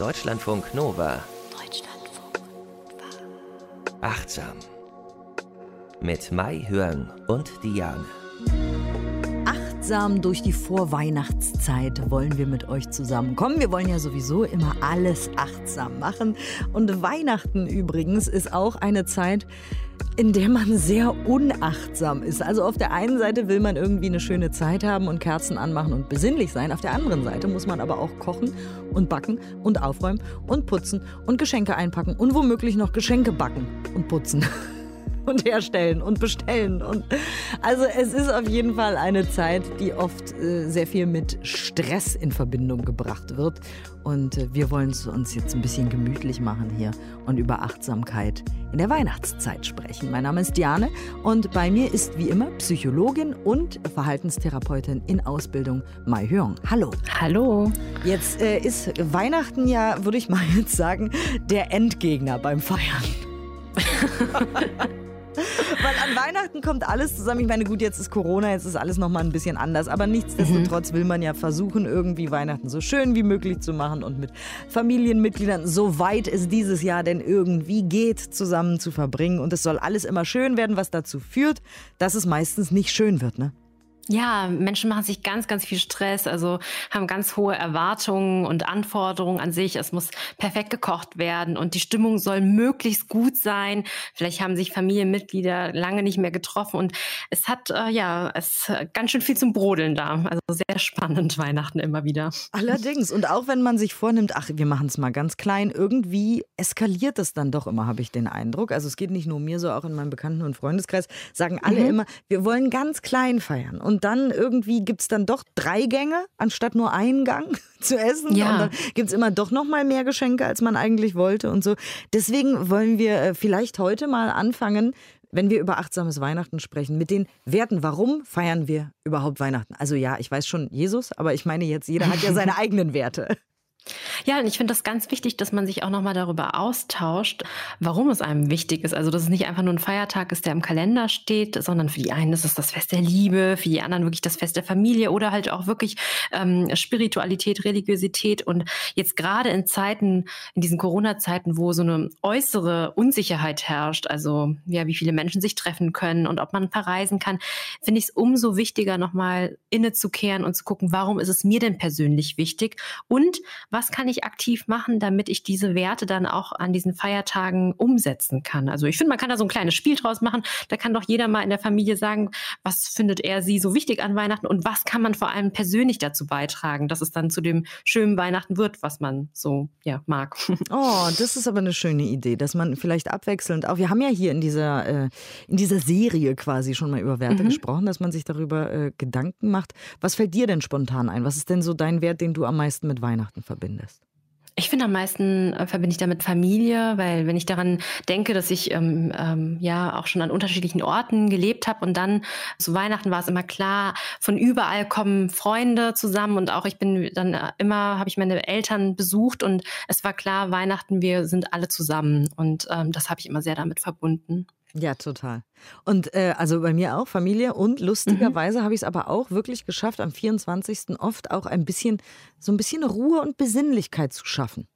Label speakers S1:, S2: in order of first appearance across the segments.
S1: Deutschlandfunk Nova.
S2: Deutschlandfunk Nova.
S1: Achtsam. Mit Mai Hörn und Diane.
S3: Achtsam durch die Vorweihnachtszeit wollen wir mit euch zusammenkommen. Wir wollen ja sowieso immer alles achtsam machen. Und Weihnachten übrigens ist auch eine Zeit, in der man sehr unachtsam ist. Also auf der einen Seite will man irgendwie eine schöne Zeit haben und Kerzen anmachen und besinnlich sein. Auf der anderen Seite muss man aber auch kochen und backen und aufräumen und putzen und Geschenke einpacken und womöglich noch Geschenke backen und putzen. und herstellen und bestellen. Und also es ist auf jeden Fall eine Zeit, die oft äh, sehr viel mit Stress in Verbindung gebracht wird. Und äh, wir wollen es uns jetzt ein bisschen gemütlich machen hier und über Achtsamkeit in der Weihnachtszeit sprechen. Mein Name ist Diane und bei mir ist wie immer Psychologin und Verhaltenstherapeutin in Ausbildung Mai Hyung. Hallo.
S2: Hallo.
S3: Jetzt äh, ist Weihnachten ja, würde ich mal jetzt sagen, der Endgegner beim Feiern. Weil an Weihnachten kommt alles zusammen. Ich meine, gut, jetzt ist Corona, jetzt ist alles nochmal ein bisschen anders. Aber nichtsdestotrotz will man ja versuchen, irgendwie Weihnachten so schön wie möglich zu machen und mit Familienmitgliedern, soweit es dieses Jahr denn irgendwie geht, zusammen zu verbringen. Und es soll alles immer schön werden, was dazu führt, dass es meistens nicht schön wird, ne?
S2: Ja, Menschen machen sich ganz, ganz viel Stress, also haben ganz hohe Erwartungen und Anforderungen an sich. Es muss perfekt gekocht werden und die Stimmung soll möglichst gut sein. Vielleicht haben sich Familienmitglieder lange nicht mehr getroffen und es hat äh, ja es ganz schön viel zum Brodeln da. Also sehr spannend Weihnachten immer wieder.
S3: Allerdings und auch wenn man sich vornimmt, ach, wir machen es mal ganz klein, irgendwie eskaliert es dann doch immer, habe ich den Eindruck. Also es geht nicht nur mir so, auch in meinem Bekannten- und Freundeskreis sagen alle mhm. immer, wir wollen ganz klein feiern und dann irgendwie gibt es dann doch drei Gänge, anstatt nur einen Gang zu essen.
S2: Ja.
S3: Und dann gibt es immer doch noch mal mehr Geschenke, als man eigentlich wollte und so. Deswegen wollen wir äh, vielleicht heute mal anfangen, wenn wir über achtsames Weihnachten sprechen, mit den Werten. Warum feiern wir überhaupt Weihnachten? Also ja, ich weiß schon Jesus, aber ich meine jetzt, jeder hat ja seine eigenen Werte.
S2: Ja, und ich finde das ganz wichtig, dass man sich auch nochmal darüber austauscht, warum es einem wichtig ist. Also, dass es nicht einfach nur ein Feiertag ist, der im Kalender steht, sondern für die einen ist es das Fest der Liebe, für die anderen wirklich das Fest der Familie oder halt auch wirklich ähm, Spiritualität, Religiosität. Und jetzt gerade in Zeiten, in diesen Corona-Zeiten, wo so eine äußere Unsicherheit herrscht, also ja, wie viele Menschen sich treffen können und ob man verreisen kann, finde ich es umso wichtiger, nochmal innezukehren und zu gucken, warum ist es mir denn persönlich wichtig und was kann ich aktiv machen, damit ich diese Werte dann auch an diesen Feiertagen umsetzen kann. Also ich finde, man kann da so ein kleines Spiel draus machen. Da kann doch jeder mal in der Familie sagen, was findet er sie so wichtig an Weihnachten und was kann man vor allem persönlich dazu beitragen, dass es dann zu dem schönen Weihnachten wird, was man so ja mag.
S3: Oh, das ist aber eine schöne Idee, dass man vielleicht abwechselnd auch. Wir haben ja hier in dieser äh, in dieser Serie quasi schon mal über Werte mhm. gesprochen, dass man sich darüber äh, Gedanken macht. Was fällt dir denn spontan ein? Was ist denn so dein Wert, den du am meisten mit Weihnachten verbindest? Verbindest?
S2: Ich finde am meisten äh, verbinde ich damit Familie, weil wenn ich daran denke, dass ich ähm, ähm, ja auch schon an unterschiedlichen Orten gelebt habe und dann zu Weihnachten war es immer klar, von überall kommen Freunde zusammen und auch ich bin dann äh, immer, habe ich meine Eltern besucht und es war klar, Weihnachten, wir sind alle zusammen und ähm, das habe ich immer sehr damit verbunden.
S3: Ja, total. Und äh, also bei mir auch Familie und lustigerweise mhm. habe ich es aber auch wirklich geschafft, am 24. oft auch ein bisschen, so ein bisschen Ruhe und Besinnlichkeit zu schaffen.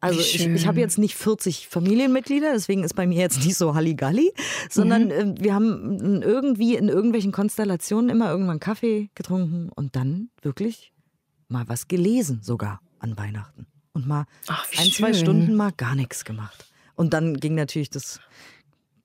S3: Also ich, ich habe jetzt nicht 40 Familienmitglieder, deswegen ist bei mir jetzt nicht so Halligalli, sondern mhm. äh, wir haben irgendwie in irgendwelchen Konstellationen immer irgendwann Kaffee getrunken und dann wirklich mal was gelesen sogar an Weihnachten. Und mal
S2: Ach,
S3: ein,
S2: schön.
S3: zwei Stunden mal gar nichts gemacht. Und dann ging natürlich das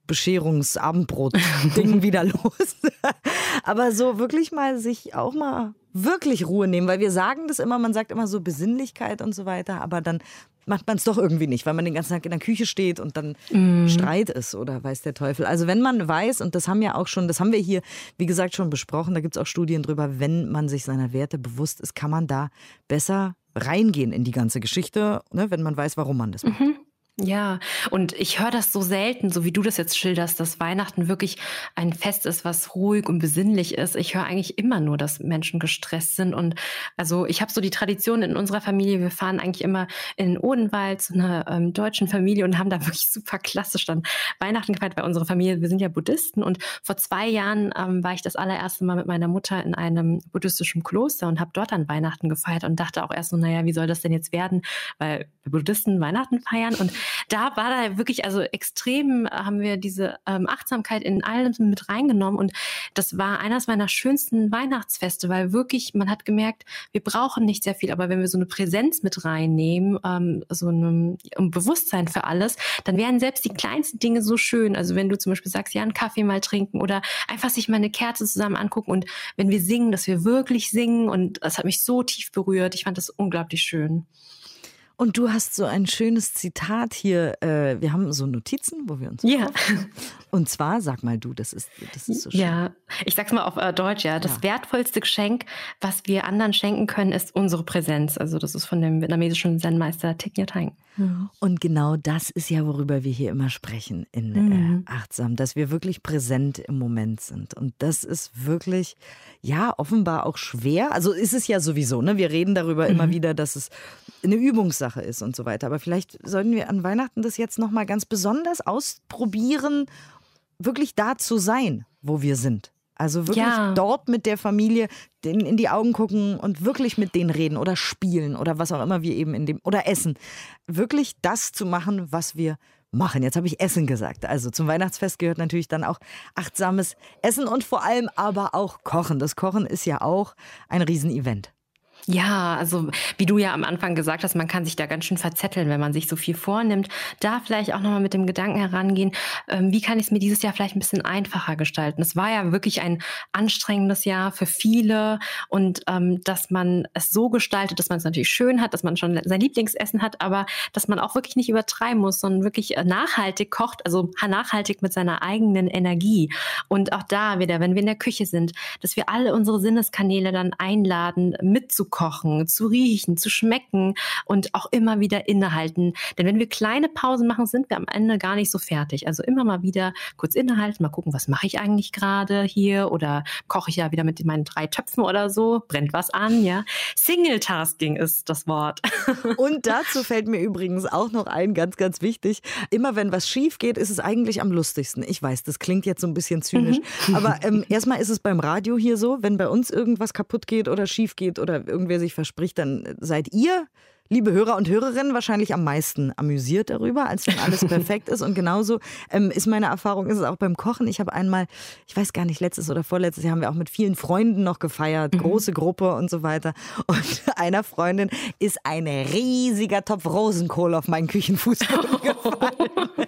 S3: Bescherungsabendbrot-Ding wieder los. Aber so wirklich mal sich auch mal wirklich Ruhe nehmen, weil wir sagen das immer, man sagt immer so Besinnlichkeit und so weiter, aber dann macht man es doch irgendwie nicht, weil man den ganzen Tag in der Küche steht und dann mm. Streit ist oder weiß der Teufel. Also wenn man weiß, und das haben wir auch schon, das haben wir hier, wie gesagt, schon besprochen, da gibt es auch Studien drüber, wenn man sich seiner Werte bewusst ist, kann man da besser reingehen in die ganze Geschichte, ne, wenn man weiß, warum man das macht. Mhm.
S2: Ja, und ich höre das so selten, so wie du das jetzt schilderst, dass Weihnachten wirklich ein Fest ist, was ruhig und besinnlich ist. Ich höre eigentlich immer nur, dass Menschen gestresst sind. Und also ich habe so die Tradition in unserer Familie, wir fahren eigentlich immer in den Odenwald zu einer ähm, deutschen Familie und haben da wirklich super klassisch dann Weihnachten gefeiert, weil unsere Familie, wir sind ja Buddhisten. Und vor zwei Jahren ähm, war ich das allererste Mal mit meiner Mutter in einem buddhistischen Kloster und habe dort dann Weihnachten gefeiert und dachte auch erst so, naja, wie soll das denn jetzt werden? Weil Buddhisten Weihnachten feiern. Und da war da wirklich, also extrem äh, haben wir diese ähm, Achtsamkeit in allem mit reingenommen und das war eines meiner schönsten Weihnachtsfeste, weil wirklich, man hat gemerkt, wir brauchen nicht sehr viel, aber wenn wir so eine Präsenz mit reinnehmen, ähm, so ein, ein Bewusstsein für alles, dann werden selbst die kleinsten Dinge so schön. Also wenn du zum Beispiel sagst, ja, einen Kaffee mal trinken oder einfach sich mal eine Kerze zusammen angucken und wenn wir singen, dass wir wirklich singen und das hat mich so tief berührt. Ich fand das unglaublich schön.
S3: Und du hast so ein schönes Zitat hier. Äh, wir haben so Notizen, wo wir uns.
S2: Ja.
S3: Und zwar, sag mal du, das ist, das ist so schön.
S2: Ja, ich sag's mal auf äh, Deutsch, ja. Das ja. wertvollste Geschenk, was wir anderen schenken können, ist unsere Präsenz. Also, das ist von dem vietnamesischen Zen-Meister Thich Nhat Hanh.
S3: Mhm. Und genau das ist ja, worüber wir hier immer sprechen in äh, mhm. äh, Achtsam, dass wir wirklich präsent im Moment sind. Und das ist wirklich, ja, offenbar auch schwer. Also ist es ja sowieso, ne? Wir reden darüber mhm. immer wieder, dass es eine Übungssache ist und so weiter. Aber vielleicht sollten wir an Weihnachten das jetzt nochmal ganz besonders ausprobieren, wirklich da zu sein, wo wir sind. Also wirklich ja. dort mit der Familie denen in die Augen gucken und wirklich mit denen reden oder spielen oder was auch immer wir eben in dem oder essen. Wirklich das zu machen, was wir machen. Jetzt habe ich Essen gesagt. Also zum Weihnachtsfest gehört natürlich dann auch achtsames Essen und vor allem aber auch Kochen. Das Kochen ist ja auch ein Riesenevent.
S2: Ja, also wie du ja am Anfang gesagt hast, man kann sich da ganz schön verzetteln, wenn man sich so viel vornimmt. Da vielleicht auch nochmal mit dem Gedanken herangehen, ähm, wie kann ich es mir dieses Jahr vielleicht ein bisschen einfacher gestalten? Es war ja wirklich ein anstrengendes Jahr für viele und ähm, dass man es so gestaltet, dass man es natürlich schön hat, dass man schon sein Lieblingsessen hat, aber dass man auch wirklich nicht übertreiben muss, sondern wirklich äh, nachhaltig kocht, also nachhaltig mit seiner eigenen Energie. Und auch da wieder, wenn wir in der Küche sind, dass wir alle unsere Sinneskanäle dann einladen, mitzukommen kochen, zu riechen, zu schmecken und auch immer wieder innehalten. Denn wenn wir kleine Pausen machen, sind wir am Ende gar nicht so fertig. Also immer mal wieder kurz innehalten, mal gucken, was mache ich eigentlich gerade hier oder koche ich ja wieder mit meinen drei Töpfen oder so, brennt was an, ja. Single-Tasking ist das Wort.
S3: Und dazu fällt mir übrigens auch noch ein, ganz, ganz wichtig. Immer wenn was schief geht, ist es eigentlich am lustigsten. Ich weiß, das klingt jetzt so ein bisschen zynisch. Mhm. Aber ähm, erstmal ist es beim Radio hier so, wenn bei uns irgendwas kaputt geht oder schief geht oder irgendwer sich verspricht, dann seid ihr liebe Hörer und Hörerinnen, wahrscheinlich am meisten amüsiert darüber, als wenn alles perfekt ist. Und genauso ähm, ist meine Erfahrung, ist es auch beim Kochen. Ich habe einmal, ich weiß gar nicht, letztes oder vorletztes Jahr haben wir auch mit vielen Freunden noch gefeiert, mhm. große Gruppe und so weiter. Und einer Freundin ist ein riesiger Topf Rosenkohl auf meinen Küchenfußboden gefallen. Und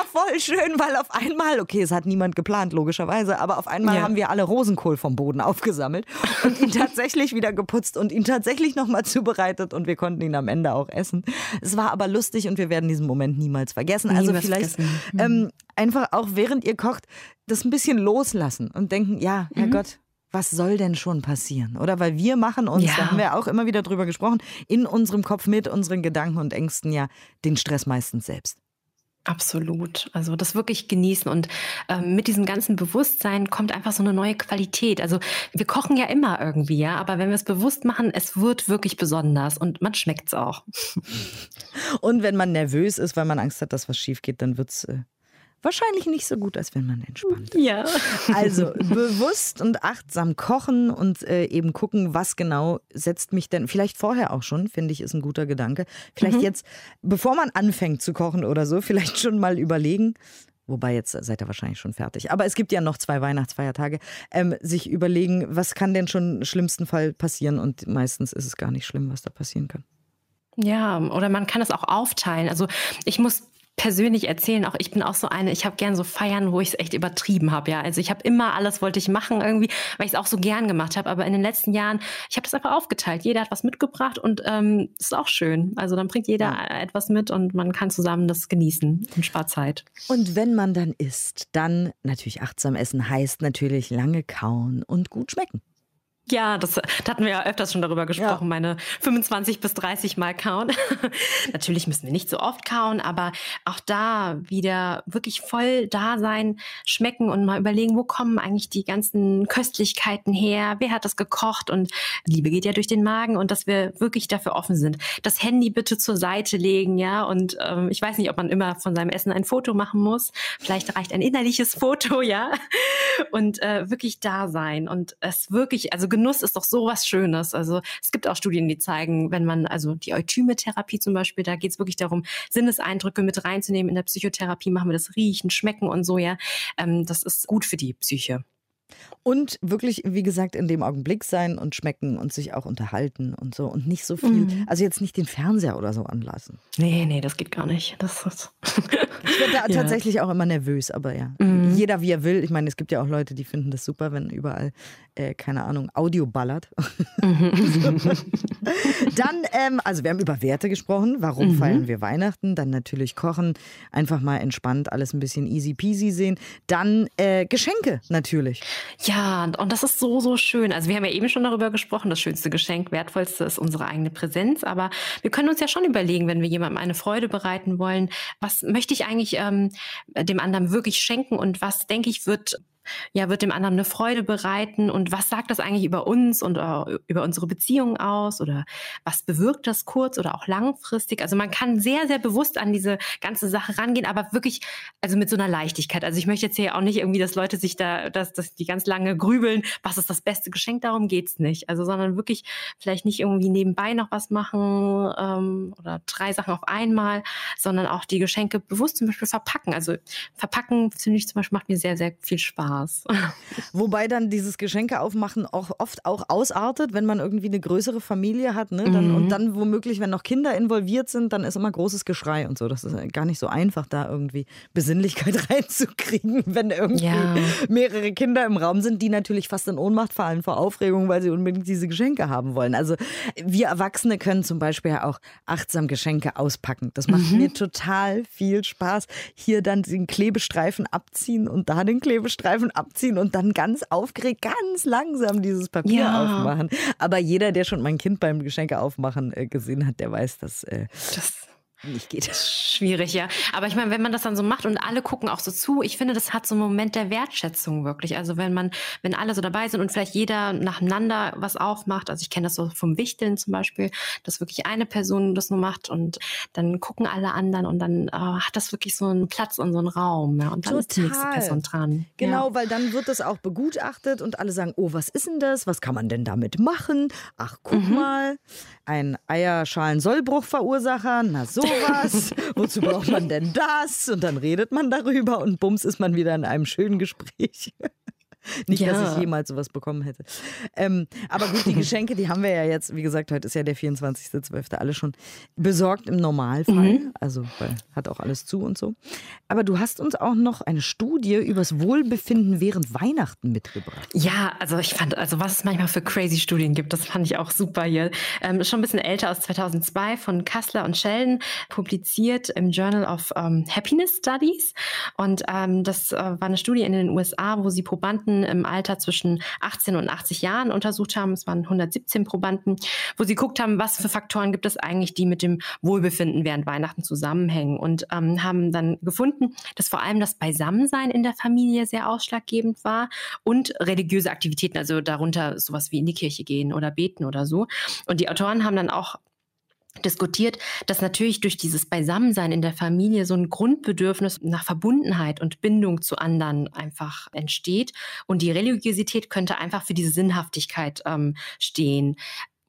S3: war voll schön, weil auf einmal, okay, es hat niemand geplant, logischerweise, aber auf einmal ja. haben wir alle Rosenkohl vom Boden aufgesammelt und ihn tatsächlich wieder geputzt und ihn tatsächlich nochmal zubereitet und wir konnten ihn am Ende auch essen. Es war aber lustig und wir werden diesen Moment niemals vergessen. Also niemals vielleicht ähm, mhm. einfach auch während ihr kocht, das ein bisschen loslassen und denken, ja, Herrgott, mhm was soll denn schon passieren? Oder weil wir machen uns, ja. da haben wir auch immer wieder drüber gesprochen, in unserem Kopf mit unseren Gedanken und Ängsten ja den Stress meistens selbst.
S2: Absolut. Also das wirklich genießen und ähm, mit diesem ganzen Bewusstsein kommt einfach so eine neue Qualität. Also wir kochen ja immer irgendwie, ja, aber wenn wir es bewusst machen, es wird wirklich besonders und man schmeckt es auch.
S3: Und wenn man nervös ist, weil man Angst hat, dass was schief geht, dann wird es äh, wahrscheinlich nicht so gut, als wenn man entspannt.
S2: Ja.
S3: Also bewusst und achtsam kochen und äh, eben gucken, was genau setzt mich denn, vielleicht vorher auch schon, finde ich, ist ein guter Gedanke. Vielleicht mhm. jetzt, bevor man anfängt zu kochen oder so, vielleicht schon mal überlegen, wobei jetzt seid ihr wahrscheinlich schon fertig. Aber es gibt ja noch zwei Weihnachtsfeiertage. Ähm, sich überlegen, was kann denn schon im schlimmsten Fall passieren? Und meistens ist es gar nicht schlimm, was da passieren kann.
S2: Ja, oder man kann es auch aufteilen. Also ich muss persönlich erzählen, auch ich bin auch so eine, ich habe gern so Feiern, wo ich es echt übertrieben habe, ja. Also ich habe immer alles wollte ich machen irgendwie, weil ich es auch so gern gemacht habe, aber in den letzten Jahren, ich habe das einfach aufgeteilt. Jeder hat was mitgebracht und ähm, ist auch schön. Also dann bringt jeder ja. etwas mit und man kann zusammen das genießen und spart Zeit.
S3: Und wenn man dann isst, dann natürlich achtsam essen heißt natürlich lange kauen und gut schmecken.
S2: Ja, das, da hatten wir ja öfters schon darüber gesprochen, ja. meine 25 bis 30 Mal kauen. Natürlich müssen wir nicht so oft kauen, aber auch da wieder wirklich voll da sein, schmecken und mal überlegen, wo kommen eigentlich die ganzen Köstlichkeiten her, wer hat das gekocht und Liebe geht ja durch den Magen und dass wir wirklich dafür offen sind. Das Handy bitte zur Seite legen, ja, und ähm, ich weiß nicht, ob man immer von seinem Essen ein Foto machen muss. Vielleicht reicht ein innerliches Foto, ja, und äh, wirklich da sein und es wirklich, also Genuss ist doch sowas Schönes. Also es gibt auch Studien, die zeigen, wenn man, also die Eutyme-Therapie zum Beispiel, da geht es wirklich darum, Sinneseindrücke mit reinzunehmen. In der Psychotherapie machen wir das Riechen, Schmecken und so, ja. Ähm, das ist gut für die Psyche.
S3: Und wirklich, wie gesagt, in dem Augenblick sein und schmecken und sich auch unterhalten und so. Und nicht so viel, mhm. also jetzt nicht den Fernseher oder so anlassen.
S2: Nee, nee, das geht gar nicht. Das ist
S3: ich werde da ja. tatsächlich auch immer nervös, aber ja. Mhm. Jeder wie er will. Ich meine, es gibt ja auch Leute, die finden das super, wenn überall, äh, keine Ahnung, Audio ballert. Mhm. Dann, ähm, also wir haben über Werte gesprochen. Warum mhm. feiern wir Weihnachten? Dann natürlich kochen, einfach mal entspannt, alles ein bisschen easy peasy sehen. Dann äh, Geschenke natürlich.
S2: Ja, und das ist so, so schön. Also wir haben ja eben schon darüber gesprochen, das schönste Geschenk, wertvollste ist unsere eigene Präsenz. Aber wir können uns ja schon überlegen, wenn wir jemandem eine Freude bereiten wollen, was möchte ich eigentlich ähm, dem anderen wirklich schenken und was, denke ich, wird ja, wird dem anderen eine Freude bereiten und was sagt das eigentlich über uns und uh, über unsere Beziehungen aus oder was bewirkt das kurz oder auch langfristig? Also man kann sehr, sehr bewusst an diese ganze Sache rangehen, aber wirklich, also mit so einer Leichtigkeit. Also ich möchte jetzt hier auch nicht irgendwie, dass Leute sich da, dass, dass die ganz lange grübeln, was ist das beste Geschenk, darum geht's nicht. Also sondern wirklich vielleicht nicht irgendwie nebenbei noch was machen ähm, oder drei Sachen auf einmal, sondern auch die Geschenke bewusst zum Beispiel verpacken. Also verpacken, finde ich zum Beispiel, macht mir sehr, sehr viel Spaß. Spaß.
S3: Wobei dann dieses Geschenke aufmachen auch oft auch ausartet, wenn man irgendwie eine größere Familie hat. Ne? Dann, mhm. Und dann womöglich, wenn noch Kinder involviert sind, dann ist immer großes Geschrei und so. Das ist gar nicht so einfach, da irgendwie Besinnlichkeit reinzukriegen, wenn irgendwie ja. mehrere Kinder im Raum sind, die natürlich fast in Ohnmacht fallen vor Aufregung, weil sie unbedingt diese Geschenke haben wollen. Also wir Erwachsene können zum Beispiel ja auch achtsam Geschenke auspacken. Das macht mhm. mir total viel Spaß. Hier dann den Klebestreifen abziehen und da den Klebestreifen abziehen und dann ganz aufgeregt, ganz langsam dieses Papier ja. aufmachen. Aber jeder, der schon mein Kind beim Geschenke aufmachen äh, gesehen hat, der weiß, dass äh, das nicht geht.
S2: Schwierig, ja. Aber ich meine, wenn man das dann so macht und alle gucken auch so zu, ich finde, das hat so einen Moment der Wertschätzung wirklich. Also wenn man, wenn alle so dabei sind und vielleicht jeder nacheinander was aufmacht, also ich kenne das so vom Wichteln zum Beispiel, dass wirklich eine Person das nur macht und dann gucken alle anderen und dann äh, hat das wirklich so einen Platz und so einen Raum. Ja, und dann Total. ist die nächste Person dran.
S3: Genau, ja. weil dann wird das auch begutachtet und alle sagen, oh, was ist denn das? Was kann man denn damit machen? Ach, guck mhm. mal, ein Eierschalen-Sollbruchverursacher, na so sowas? Wozu braucht man denn das? Und dann redet man darüber und bums ist man wieder in einem schönen Gespräch. Nicht, ja. dass ich jemals sowas bekommen hätte. Ähm, aber gut, die Geschenke, die haben wir ja jetzt, wie gesagt, heute ist ja der 24.12. alle schon besorgt im Normalfall. Mhm. Also, hat auch alles zu und so. Aber du hast uns auch noch eine Studie übers Wohlbefinden während Weihnachten mitgebracht.
S2: Ja, also ich fand, also was es manchmal für crazy Studien gibt, das fand ich auch super hier. Ähm, schon ein bisschen älter aus 2002 von Kassler und Sheldon, publiziert im Journal of um, ähm, Happiness Studies. Und ähm, das äh, war eine Studie in den USA, wo sie Probanden Probanden im Alter zwischen 18 und 80 Jahren untersucht haben. Es waren 117 Probanden, wo sie geguckt haben, was für Faktoren gibt es eigentlich, die mit dem Wohlbefinden während Weihnachten zusammenhängen und ähm, haben dann gefunden, dass vor allem das Beisammensein in der Familie sehr ausschlaggebend war und religiöse Aktivitäten, also darunter sowas wie in die Kirche gehen oder beten oder so. Und die Autoren haben dann auch diskutiert, dass natürlich durch dieses Beisammensein in der Familie so ein Grundbedürfnis nach Verbundenheit und Bindung zu anderen einfach entsteht. Und die Religiosität könnte einfach für diese Sinnhaftigkeit ähm, stehen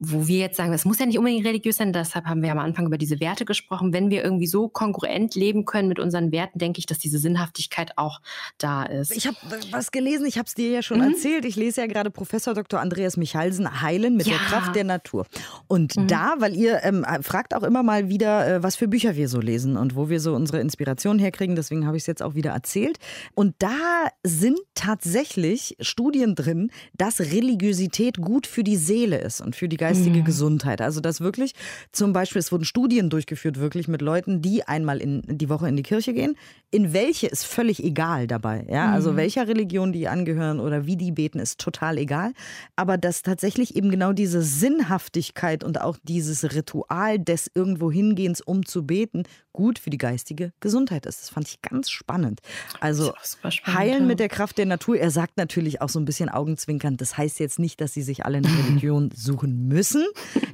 S2: wo wir jetzt sagen, das muss ja nicht unbedingt religiös sein, deshalb haben wir am Anfang über diese Werte gesprochen. Wenn wir irgendwie so konkurrent leben können mit unseren Werten, denke ich, dass diese Sinnhaftigkeit auch da ist.
S3: Ich habe was gelesen, ich habe es dir ja schon mhm. erzählt. Ich lese ja gerade Professor Dr. Andreas Michalsen Heilen mit ja. der Kraft der Natur. Und mhm. da, weil ihr ähm, fragt auch immer mal wieder, äh, was für Bücher wir so lesen und wo wir so unsere Inspiration herkriegen, deswegen habe ich es jetzt auch wieder erzählt. Und da sind tatsächlich Studien drin, dass Religiosität gut für die Seele ist und für die Geist geistige mhm. Gesundheit. Also das wirklich zum Beispiel, es wurden Studien durchgeführt, wirklich mit Leuten, die einmal in die Woche in die Kirche gehen. In welche ist völlig egal dabei. Ja? Also mhm. welcher Religion die angehören oder wie die beten, ist total egal. Aber dass tatsächlich eben genau diese Sinnhaftigkeit und auch dieses Ritual des irgendwo hingehens, um zu beten, gut für die geistige Gesundheit ist. Das fand ich ganz spannend. Also spannend, heilen mit der Kraft der Natur. Er sagt natürlich auch so ein bisschen augenzwinkernd, das heißt jetzt nicht, dass sie sich alle eine Religion suchen müssen.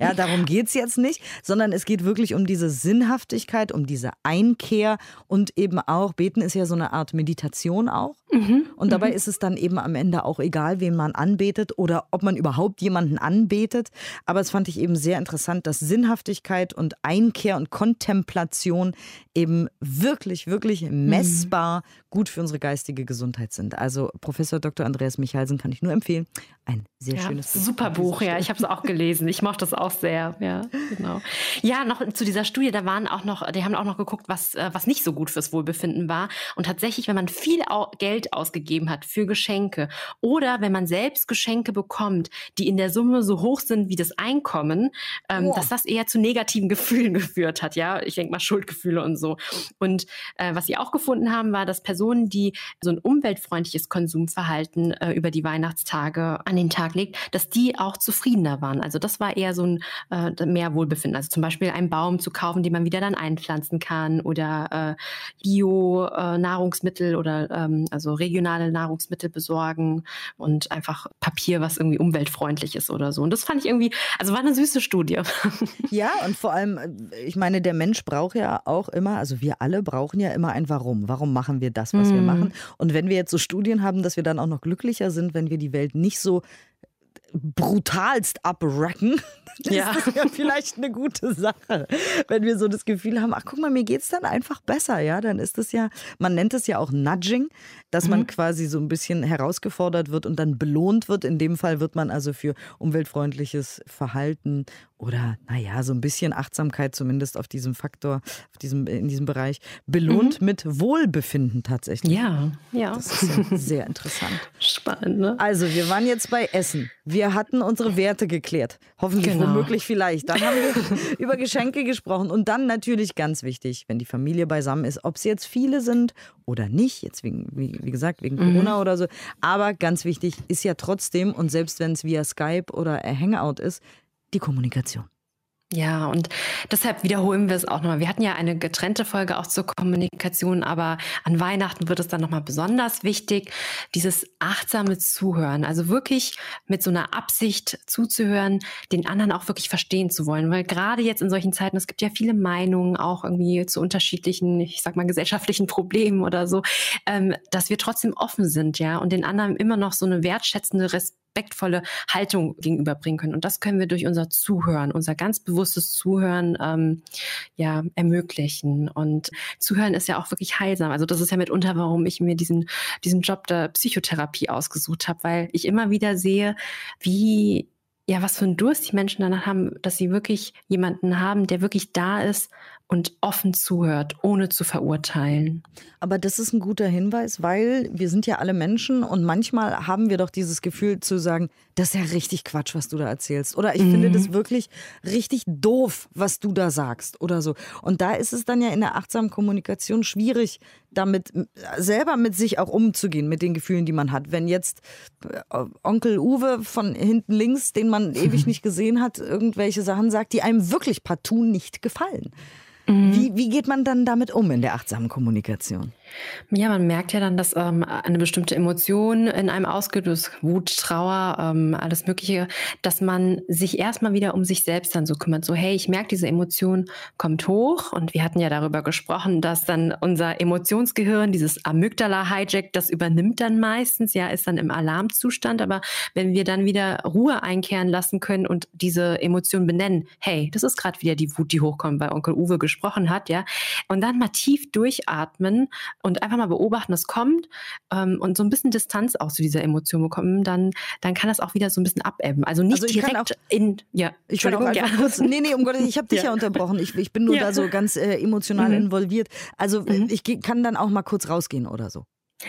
S3: Ja, darum geht es jetzt nicht, sondern es geht wirklich um diese Sinnhaftigkeit, um diese Einkehr und eben auch, beten ist ja so eine Art Meditation auch. Mhm. Und dabei mhm. ist es dann eben am Ende auch egal, wen man anbetet oder ob man überhaupt jemanden anbetet. Aber es fand ich eben sehr interessant, dass Sinnhaftigkeit und Einkehr und Kontemplation eben wirklich, wirklich messbar gut für unsere geistige Gesundheit sind. Also Professor Dr. Andreas Michalsen kann ich nur empfehlen. Ein sehr
S2: ja,
S3: schönes Buch.
S2: Super Buch, ja. Ich habe es auch gelesen. Ich mochte das auch sehr. Ja, genau. Ja, noch zu dieser Studie, da waren auch noch, die haben auch noch geguckt, was, äh, was nicht so gut fürs Wohlbefinden war. Und tatsächlich, wenn man viel Geld ausgegeben hat für Geschenke oder wenn man selbst Geschenke bekommt, die in der Summe so hoch sind wie das Einkommen, ähm, oh. dass das eher zu negativen Gefühlen geführt hat. Ja, ich denke mal Schuldgefühle und so. Und äh, was sie auch gefunden haben, war, dass Personen, die so ein umweltfreundliches Konsumverhalten äh, über die Weihnachtstage an den Tag legt, dass die auch zufriedener waren. Also das war eher so ein äh, mehr Wohlbefinden. Also zum Beispiel einen Baum zu kaufen, den man wieder dann einpflanzen kann oder äh, Bio-Nahrungsmittel äh, oder ähm, also regionale Nahrungsmittel besorgen und einfach Papier, was irgendwie umweltfreundlich ist oder so. Und das fand ich irgendwie, also war eine süße Studie.
S3: Ja, und vor allem, ich meine, der Mensch braucht ja auch immer, also wir alle brauchen ja immer ein Warum. Warum machen wir das, was mm. wir machen? Und wenn wir jetzt so Studien haben, dass wir dann auch noch glücklicher sind, wenn wir die Welt nicht so brutalst abracken, das ja. ist ja vielleicht eine gute Sache. Wenn wir so das Gefühl haben, ach guck mal, mir geht es dann einfach besser, ja, dann ist das ja, man nennt es ja auch Nudging, dass mhm. man quasi so ein bisschen herausgefordert wird und dann belohnt wird. In dem Fall wird man also für umweltfreundliches Verhalten oder naja, so ein bisschen Achtsamkeit zumindest auf diesem Faktor, auf diesem, in diesem Bereich, belohnt mhm. mit Wohlbefinden tatsächlich.
S2: Ja, ja.
S3: Das ist ja sehr interessant.
S2: Spannend, ne?
S3: Also, wir waren jetzt bei Essen. Wir hatten unsere Werte geklärt. Hoffentlich, genau. womöglich vielleicht. Dann haben wir über Geschenke gesprochen. Und dann natürlich ganz wichtig, wenn die Familie beisammen ist, ob es jetzt viele sind oder nicht, jetzt wegen, wie, wie gesagt, wegen mhm. Corona oder so. Aber ganz wichtig ist ja trotzdem, und selbst wenn es via Skype oder Hangout ist, die Kommunikation.
S2: Ja, und deshalb wiederholen wir es auch nochmal. Wir hatten ja eine getrennte Folge auch zur Kommunikation, aber an Weihnachten wird es dann nochmal besonders wichtig, dieses achtsame Zuhören. Also wirklich mit so einer Absicht zuzuhören, den anderen auch wirklich verstehen zu wollen. Weil gerade jetzt in solchen Zeiten, es gibt ja viele Meinungen auch irgendwie zu unterschiedlichen, ich sag mal, gesellschaftlichen Problemen oder so, ähm, dass wir trotzdem offen sind, ja, und den anderen immer noch so eine wertschätzende, Respekt respektvolle Haltung gegenüberbringen können. Und das können wir durch unser Zuhören, unser ganz bewusstes Zuhören ähm, ja ermöglichen. Und Zuhören ist ja auch wirklich heilsam. Also das ist ja mitunter, warum ich mir diesen, diesen Job der Psychotherapie ausgesucht habe, weil ich immer wieder sehe, wie ja, was für ein Durst die Menschen danach haben, dass sie wirklich jemanden haben, der wirklich da ist und offen zuhört, ohne zu verurteilen.
S3: Aber das ist ein guter Hinweis, weil wir sind ja alle Menschen und manchmal haben wir doch dieses Gefühl zu sagen, das ist ja richtig Quatsch, was du da erzählst. Oder ich mhm. finde das wirklich richtig doof, was du da sagst oder so. Und da ist es dann ja in der achtsamen Kommunikation schwierig, damit selber mit sich auch umzugehen, mit den Gefühlen, die man hat. Wenn jetzt äh, Onkel Uwe von hinten links, den man ewig nicht gesehen hat, irgendwelche Sachen sagt, die einem wirklich partout nicht gefallen. Mhm. Wie, wie geht man dann damit um in der achtsamen Kommunikation?
S2: Ja, man merkt ja dann, dass ähm, eine bestimmte Emotion in einem ausgelöst, Wut, Trauer, ähm, alles Mögliche, dass man sich erstmal wieder um sich selbst dann so kümmert. So, hey, ich merke, diese Emotion kommt hoch. Und wir hatten ja darüber gesprochen, dass dann unser Emotionsgehirn, dieses Amygdala-Hijack, das übernimmt dann meistens, ja, ist dann im Alarmzustand. Aber wenn wir dann wieder Ruhe einkehren lassen können und diese Emotion benennen, hey, das ist gerade wieder die Wut, die hochkommt, weil Onkel Uwe gesprochen hat, ja, und dann mal tief durchatmen und einfach mal beobachten, was kommt ähm, und so ein bisschen Distanz auch zu dieser Emotion bekommen, dann, dann kann das auch wieder so ein bisschen abebben. Also nicht also direkt auch, in, ja,
S3: ich kann auch einfach ja. kurz, nee, nee, um Gottes ich habe dich ja. ja. unterbrochen. Ich, ich bin nur ja. da so ganz äh, emotional mhm. involviert. Also mhm. ich kann dann auch mal kurz rausgehen oder so.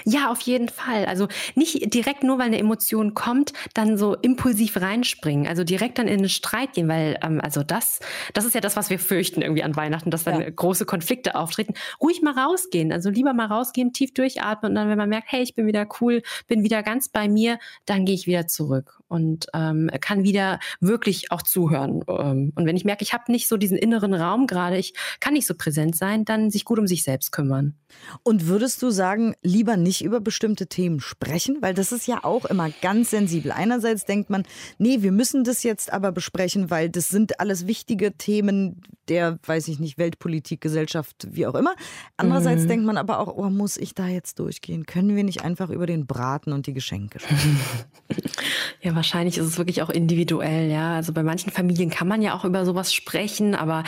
S2: Ja, auf jeden Fall. Also nicht direkt nur, weil eine Emotion kommt, dann so impulsiv reinspringen. Also direkt dann in einen Streit gehen, weil ähm, also das, das ist ja das, was wir fürchten irgendwie an Weihnachten, dass dann ja. große Konflikte auftreten. Ruhig mal rausgehen. Also lieber mal rausgehen, tief durchatmen und dann, wenn man merkt, hey, ich bin wieder cool, bin wieder ganz bei mir, dann gehe ich wieder zurück und ähm, kann wieder wirklich auch zuhören. Ähm, und wenn ich merke, ich habe nicht so diesen inneren Raum gerade, ich kann nicht so präsent sein, dann sich gut um sich selbst kümmern.
S3: Und würdest du sagen, lieber nicht über bestimmte Themen sprechen? Weil das ist ja auch immer ganz sensibel. Einerseits denkt man, nee, wir müssen das jetzt aber besprechen, weil das sind alles wichtige Themen der, weiß ich nicht, Weltpolitik, Gesellschaft, wie auch immer. Andererseits mhm. denkt man aber auch, oh, muss ich da jetzt durchgehen? Können wir nicht einfach über den Braten und die Geschenke sprechen?
S2: ja, wahrscheinlich ist es wirklich auch individuell, ja. Also bei manchen Familien kann man ja auch über sowas sprechen, aber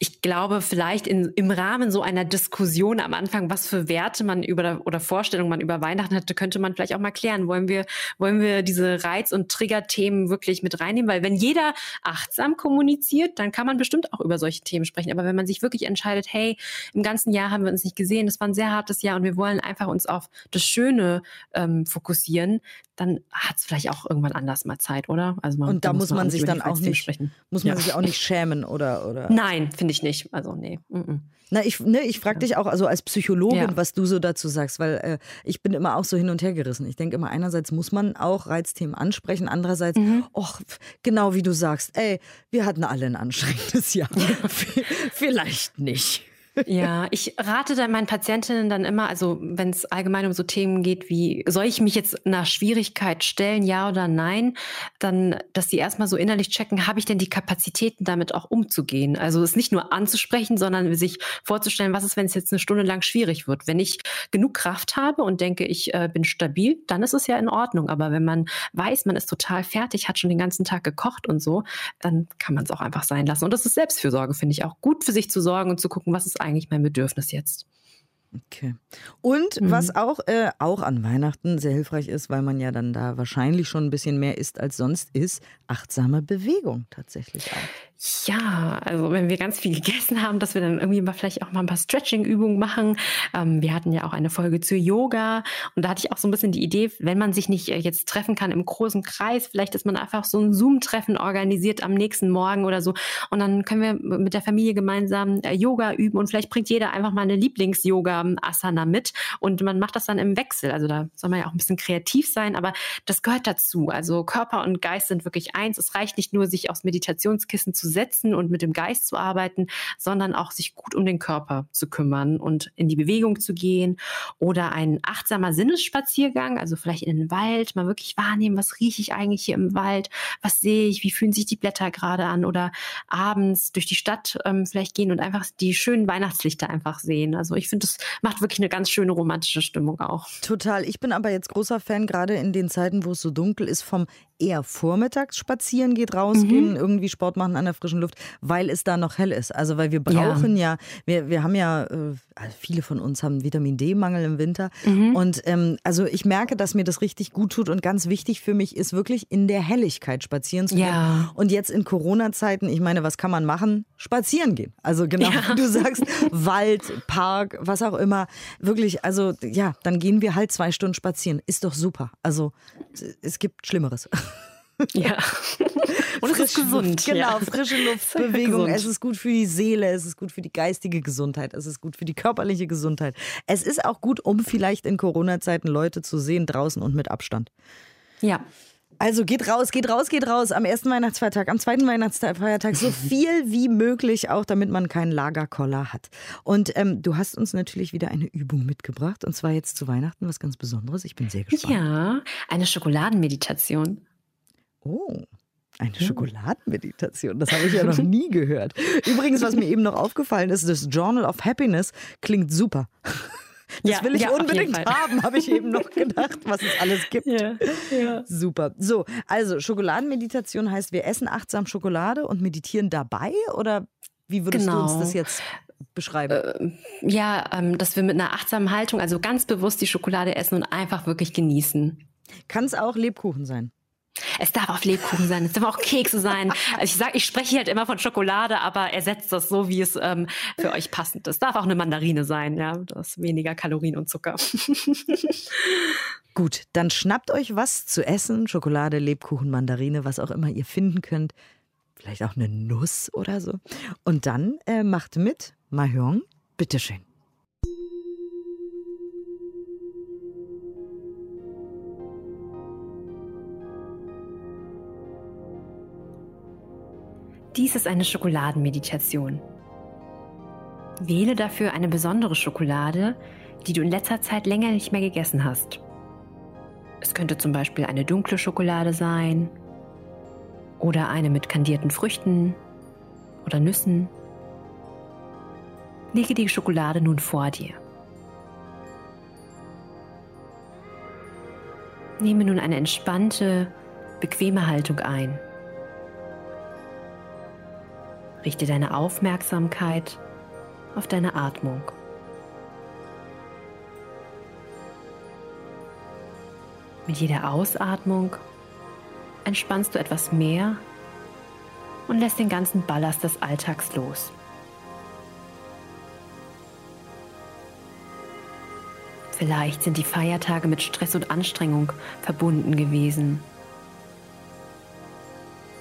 S2: ich glaube, vielleicht in, im Rahmen so einer Diskussion am Anfang, was für Werte man über oder Vorstellungen man über Weihnachten hatte, könnte man vielleicht auch mal klären. Wollen wir, wollen wir diese Reiz- und Triggerthemen wirklich mit reinnehmen? Weil wenn jeder achtsam kommuniziert, dann kann man bestimmt auch über solche Themen sprechen. Aber wenn man sich wirklich entscheidet, hey, im ganzen Jahr haben wir uns nicht gesehen, das war ein sehr hartes Jahr und wir wollen einfach uns auf das Schöne ähm, fokussieren, dann hat es vielleicht auch irgendwann anders mal Zeit, oder?
S3: Also man, und da, muss man, man sich dann auch nicht, sprechen. muss man ja. sich auch nicht schämen oder oder.
S2: Nein, finde ich nicht. Also nee. Mm -mm.
S3: Na, ich, ne, ich frage dich auch, also als Psychologin, ja. was du so dazu sagst, weil äh, ich bin immer auch so hin und her gerissen. Ich denke immer, einerseits muss man auch Reizthemen ansprechen, andererseits, mhm. och, genau wie du sagst, ey, wir hatten alle ein anstrengendes Jahr. Vielleicht nicht.
S2: Ja, ich rate dann meinen Patientinnen dann immer, also wenn es allgemein um so Themen geht wie, soll ich mich jetzt nach Schwierigkeit stellen, ja oder nein, dann, dass sie erstmal so innerlich checken, habe ich denn die Kapazitäten damit auch umzugehen? Also es nicht nur anzusprechen, sondern sich vorzustellen, was ist, wenn es jetzt eine Stunde lang schwierig wird? Wenn ich genug Kraft habe und denke, ich äh, bin stabil, dann ist es ja in Ordnung. Aber wenn man weiß, man ist total fertig, hat schon den ganzen Tag gekocht und so, dann kann man es auch einfach sein lassen. Und das ist Selbstfürsorge, finde ich auch gut für sich zu sorgen und zu gucken, was ist eigentlich eigentlich mein Bedürfnis jetzt.
S3: Okay. Und mhm. was auch, äh, auch an Weihnachten sehr hilfreich ist, weil man ja dann da wahrscheinlich schon ein bisschen mehr isst als sonst, ist achtsame Bewegung tatsächlich auch.
S2: Ja, also wenn wir ganz viel gegessen haben, dass wir dann irgendwie mal vielleicht auch mal ein paar Stretching-Übungen machen. Ähm, wir hatten ja auch eine Folge zu Yoga und da hatte ich auch so ein bisschen die Idee, wenn man sich nicht äh, jetzt treffen kann im großen Kreis, vielleicht, dass man einfach so ein Zoom-Treffen organisiert am nächsten Morgen oder so und dann können wir mit der Familie gemeinsam äh, Yoga üben und vielleicht bringt jeder einfach mal eine Lieblings-Yoga-Asana mit und man macht das dann im Wechsel. Also da soll man ja auch ein bisschen kreativ sein, aber das gehört dazu. Also Körper und Geist sind wirklich eins. Es reicht nicht nur, sich aufs Meditationskissen zu setzen und mit dem Geist zu arbeiten, sondern auch sich gut um den Körper zu kümmern und in die Bewegung zu gehen oder ein achtsamer Sinnesspaziergang, also vielleicht in den Wald, mal wirklich wahrnehmen, was rieche ich eigentlich hier im Wald, was sehe ich, wie fühlen sich die Blätter gerade an oder abends durch die Stadt ähm, vielleicht gehen und einfach die schönen Weihnachtslichter einfach sehen. Also ich finde, das macht wirklich eine ganz schöne romantische Stimmung auch.
S3: Total. Ich bin aber jetzt großer Fan, gerade in den Zeiten, wo es so dunkel ist, vom eher vormittags spazieren geht, rausgehen, mhm. irgendwie Sport machen an der frischen Luft, weil es da noch hell ist. Also weil wir brauchen ja, ja wir, wir haben ja, äh, also viele von uns haben Vitamin D-Mangel im Winter. Mhm. Und ähm, also ich merke, dass mir das richtig gut tut und ganz wichtig für mich ist wirklich in der Helligkeit spazieren zu gehen. Ja. Und jetzt in Corona-Zeiten, ich meine, was kann man machen? Spazieren gehen. Also genau ja. wie du sagst, Wald, Park, was auch immer. Wirklich, also ja, dann gehen wir halt zwei Stunden spazieren. Ist doch super. Also es gibt Schlimmeres.
S2: Ja. Und es ist gesund.
S3: Genau, ja. frische Luftbewegung. Es ist gut für die Seele, es ist gut für die geistige Gesundheit, es ist gut für die körperliche Gesundheit. Es ist auch gut, um vielleicht in Corona-Zeiten Leute zu sehen draußen und mit Abstand.
S2: Ja.
S3: Also geht raus, geht raus, geht raus am ersten Weihnachtsfeiertag, am zweiten Weihnachtsfeiertag, so viel wie möglich, auch damit man keinen Lagerkoller hat. Und ähm, du hast uns natürlich wieder eine Übung mitgebracht und zwar jetzt zu Weihnachten was ganz Besonderes. Ich bin sehr gespannt.
S2: Ja, eine Schokoladenmeditation.
S3: Oh. Eine Schokoladenmeditation, das habe ich ja noch nie gehört. Übrigens, was mir eben noch aufgefallen ist, das Journal of Happiness klingt super. Das ja, will ich ja, unbedingt haben, habe ich eben noch gedacht, was es alles gibt. Ja, ja. Super. So, also Schokoladenmeditation heißt, wir essen achtsam Schokolade und meditieren dabei oder wie würdest genau. du uns das genau. jetzt beschreiben?
S2: Äh, ja, ähm, dass wir mit einer achtsamen Haltung, also ganz bewusst die Schokolade essen und einfach wirklich genießen.
S3: Kann es auch Lebkuchen sein?
S2: Es darf auch Lebkuchen sein, es darf auch Kekse sein. Also ich sage, ich spreche halt immer von Schokolade, aber ersetzt das so, wie es ähm, für euch passend ist. Darf auch eine Mandarine sein, ja. Das ist weniger Kalorien und Zucker.
S3: Gut, dann schnappt euch was zu essen. Schokolade, Lebkuchen, Mandarine, was auch immer ihr finden könnt. Vielleicht auch eine Nuss oder so. Und dann äh, macht mit. Mahjong, bitteschön.
S2: Dies ist eine Schokoladenmeditation. Wähle dafür eine besondere Schokolade, die du in letzter Zeit länger nicht mehr gegessen hast. Es könnte zum Beispiel eine dunkle Schokolade sein oder eine mit kandierten Früchten oder Nüssen. Lege die Schokolade nun vor dir. Nehme nun eine entspannte, bequeme Haltung ein. Richte deine Aufmerksamkeit auf deine Atmung. Mit jeder Ausatmung entspannst du etwas mehr und lässt den ganzen Ballast des Alltags los. Vielleicht sind die Feiertage mit Stress und Anstrengung verbunden gewesen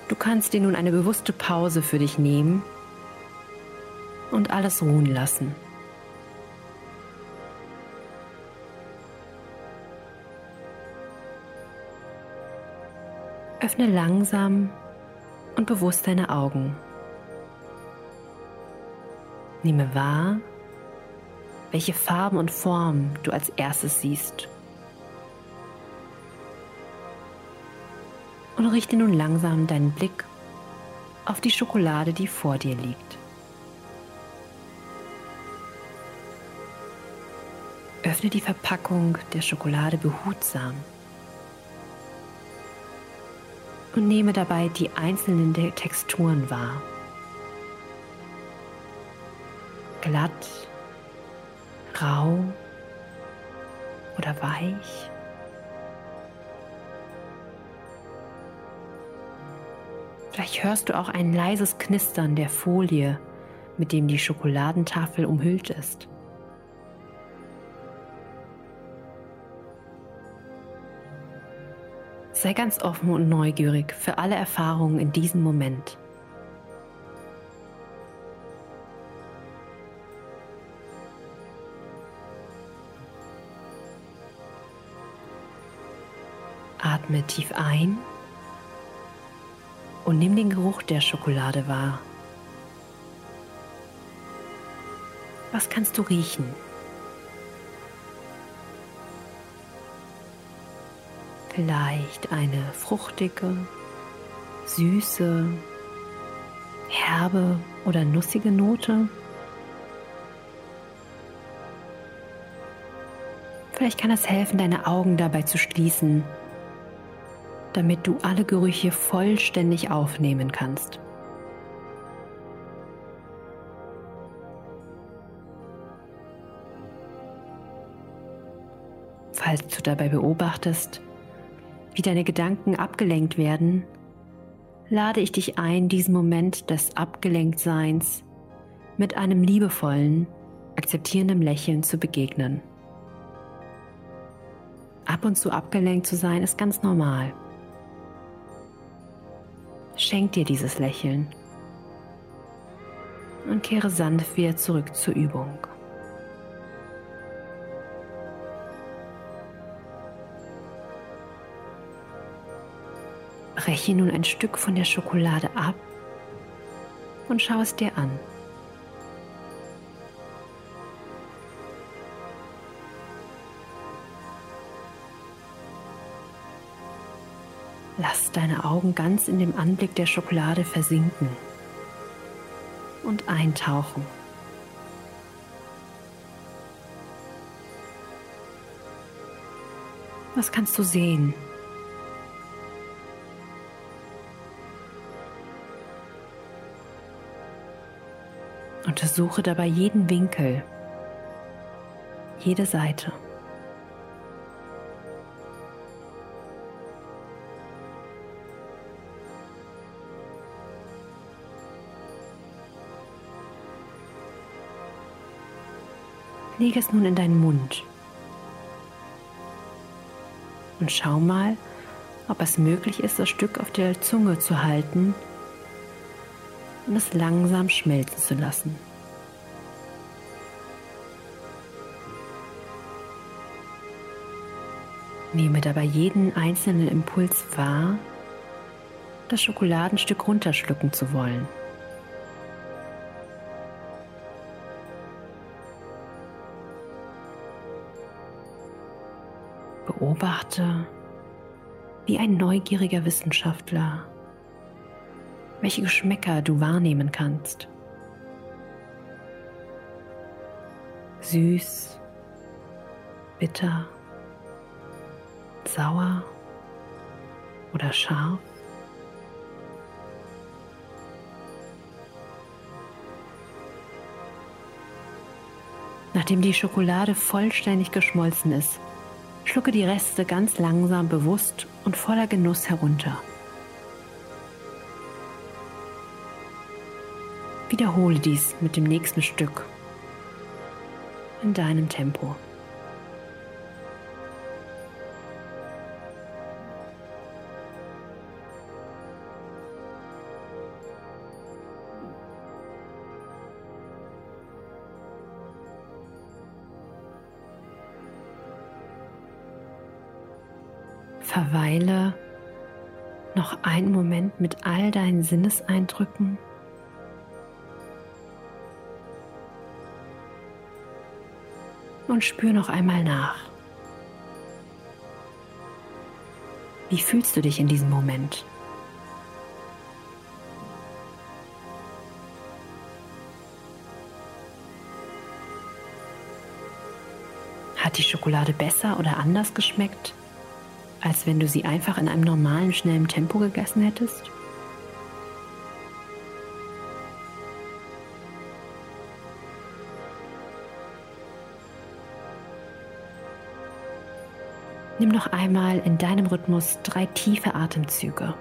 S2: Du kannst dir nun eine bewusste Pause für dich nehmen und alles ruhen lassen. Öffne langsam und bewusst deine Augen. Nehme wahr, welche Farben und Formen du als erstes siehst. Und richte nun langsam deinen Blick auf die Schokolade, die vor dir liegt. Öffne die Verpackung der Schokolade behutsam und nehme dabei die einzelnen Texturen wahr. Glatt, rau oder weich. Vielleicht hörst du auch ein leises Knistern der Folie, mit dem die Schokoladentafel umhüllt ist. Sei ganz offen und neugierig für alle Erfahrungen in diesem Moment. Atme tief ein und nimm den Geruch der Schokolade wahr. Was kannst du riechen? Vielleicht eine fruchtige, süße, herbe oder nussige Note. Vielleicht kann es helfen, deine Augen dabei zu schließen damit du alle Gerüche vollständig aufnehmen kannst. Falls du dabei beobachtest, wie deine Gedanken abgelenkt werden, lade ich dich ein, diesen Moment des Abgelenktseins mit einem liebevollen, akzeptierenden Lächeln zu begegnen. Ab und zu abgelenkt zu sein ist ganz normal. Schenk dir dieses Lächeln und kehre sanft wieder zurück zur Übung. Breche nun ein Stück von der Schokolade ab und schau es dir an. Lass deine Augen ganz in dem Anblick der Schokolade versinken und eintauchen. Was kannst du sehen? Untersuche dabei jeden Winkel, jede Seite. Lege es nun in deinen Mund und schau mal, ob es möglich ist, das Stück auf der Zunge zu halten und es langsam schmelzen zu lassen. Nehme dabei jeden einzelnen Impuls wahr, das Schokoladenstück runterschlucken zu wollen. Beobachte wie ein neugieriger Wissenschaftler, welche Geschmäcker du wahrnehmen kannst. Süß, bitter, sauer oder scharf. Nachdem die Schokolade vollständig geschmolzen ist, schlucke die Reste ganz langsam, bewusst und voller Genuss herunter. Wiederhole dies mit dem nächsten Stück in deinem Tempo. Verweile noch einen Moment mit all deinen Sinneseindrücken. Und spür noch einmal nach. Wie fühlst du dich in diesem Moment? Hat die Schokolade besser oder anders geschmeckt? Als wenn du sie einfach in einem normalen, schnellen Tempo gegessen hättest? Nimm noch einmal in deinem Rhythmus drei tiefe Atemzüge.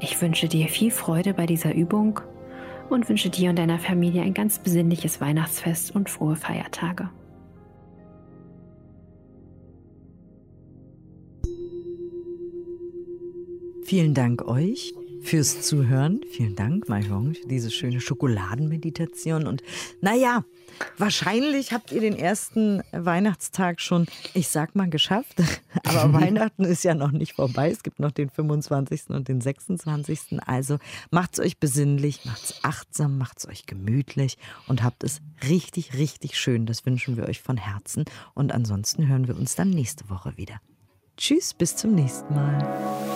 S2: Ich wünsche dir viel Freude bei dieser Übung und wünsche dir und deiner Familie ein ganz besinnliches Weihnachtsfest und frohe Feiertage.
S3: Vielen Dank euch fürs Zuhören. Vielen Dank, Mahjong, für diese schöne Schokoladenmeditation. Und naja, wahrscheinlich habt ihr den ersten Weihnachtstag schon, ich sag mal, geschafft. Aber Weihnachten ist ja noch nicht vorbei. Es gibt noch den 25. und den 26. Also macht's euch besinnlich, macht's achtsam, macht's euch gemütlich und habt es richtig, richtig schön. Das wünschen wir euch von Herzen. Und ansonsten hören wir uns dann nächste Woche wieder. Tschüss, bis zum nächsten Mal.